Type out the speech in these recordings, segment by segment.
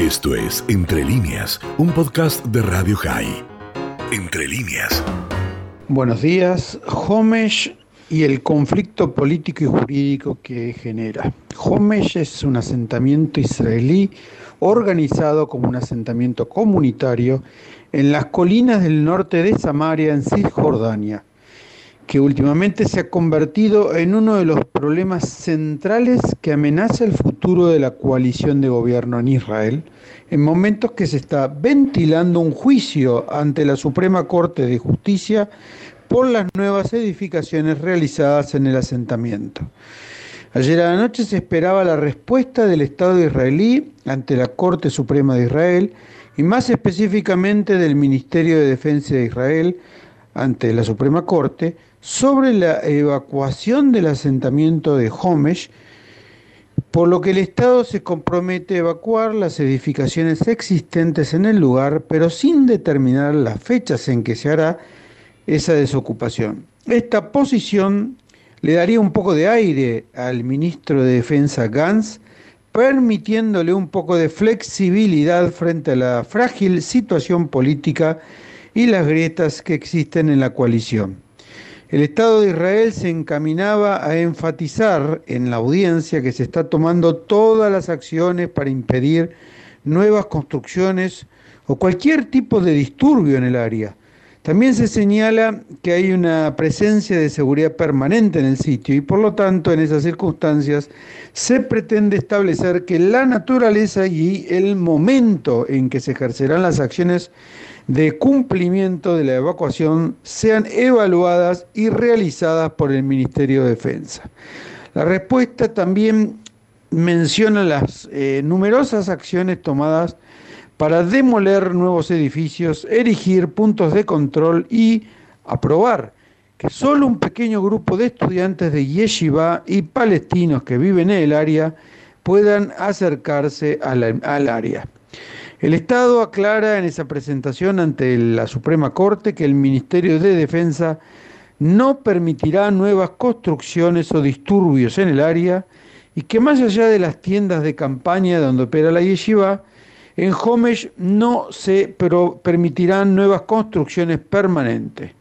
Esto es Entre líneas, un podcast de Radio High. Entre líneas. Buenos días. Homesh y el conflicto político y jurídico que genera. Homesh es un asentamiento israelí organizado como un asentamiento comunitario en las colinas del norte de Samaria, en Cisjordania que últimamente se ha convertido en uno de los problemas centrales que amenaza el futuro de la coalición de gobierno en Israel, en momentos que se está ventilando un juicio ante la Suprema Corte de Justicia por las nuevas edificaciones realizadas en el asentamiento. Ayer a la noche se esperaba la respuesta del Estado israelí ante la Corte Suprema de Israel y más específicamente del Ministerio de Defensa de Israel ante la Suprema Corte sobre la evacuación del asentamiento de Homesh, por lo que el Estado se compromete a evacuar las edificaciones existentes en el lugar, pero sin determinar las fechas en que se hará esa desocupación. Esta posición le daría un poco de aire al ministro de Defensa Gantz, permitiéndole un poco de flexibilidad frente a la frágil situación política y las grietas que existen en la coalición. El Estado de Israel se encaminaba a enfatizar en la audiencia que se está tomando todas las acciones para impedir nuevas construcciones o cualquier tipo de disturbio en el área. También se señala que hay una presencia de seguridad permanente en el sitio y por lo tanto en esas circunstancias se pretende establecer que la naturaleza y el momento en que se ejercerán las acciones de cumplimiento de la evacuación sean evaluadas y realizadas por el Ministerio de Defensa. La respuesta también menciona las eh, numerosas acciones tomadas para demoler nuevos edificios, erigir puntos de control y aprobar que solo un pequeño grupo de estudiantes de Yeshiva y palestinos que viven en el área puedan acercarse al área. El Estado aclara en esa presentación ante la Suprema Corte que el Ministerio de Defensa no permitirá nuevas construcciones o disturbios en el área y que más allá de las tiendas de campaña donde opera la yeshiva, en Homesh no se permitirán nuevas construcciones permanentes.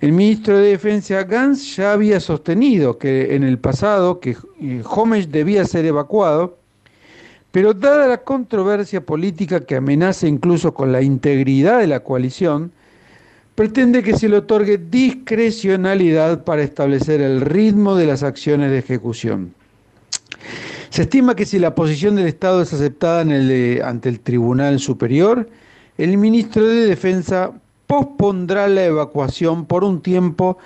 El ministro de Defensa Gantz ya había sostenido que en el pasado que Homesh debía ser evacuado pero dada la controversia política que amenaza incluso con la integridad de la coalición, pretende que se le otorgue discrecionalidad para establecer el ritmo de las acciones de ejecución. Se estima que si la posición del Estado es aceptada ante el Tribunal Superior, el ministro de Defensa pospondrá la evacuación por un tiempo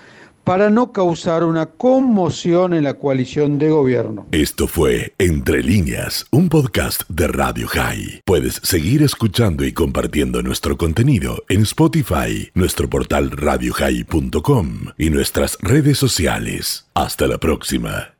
para no causar una conmoción en la coalición de gobierno. Esto fue Entre líneas, un podcast de Radio High. Puedes seguir escuchando y compartiendo nuestro contenido en Spotify, nuestro portal radiohigh.com y nuestras redes sociales. Hasta la próxima.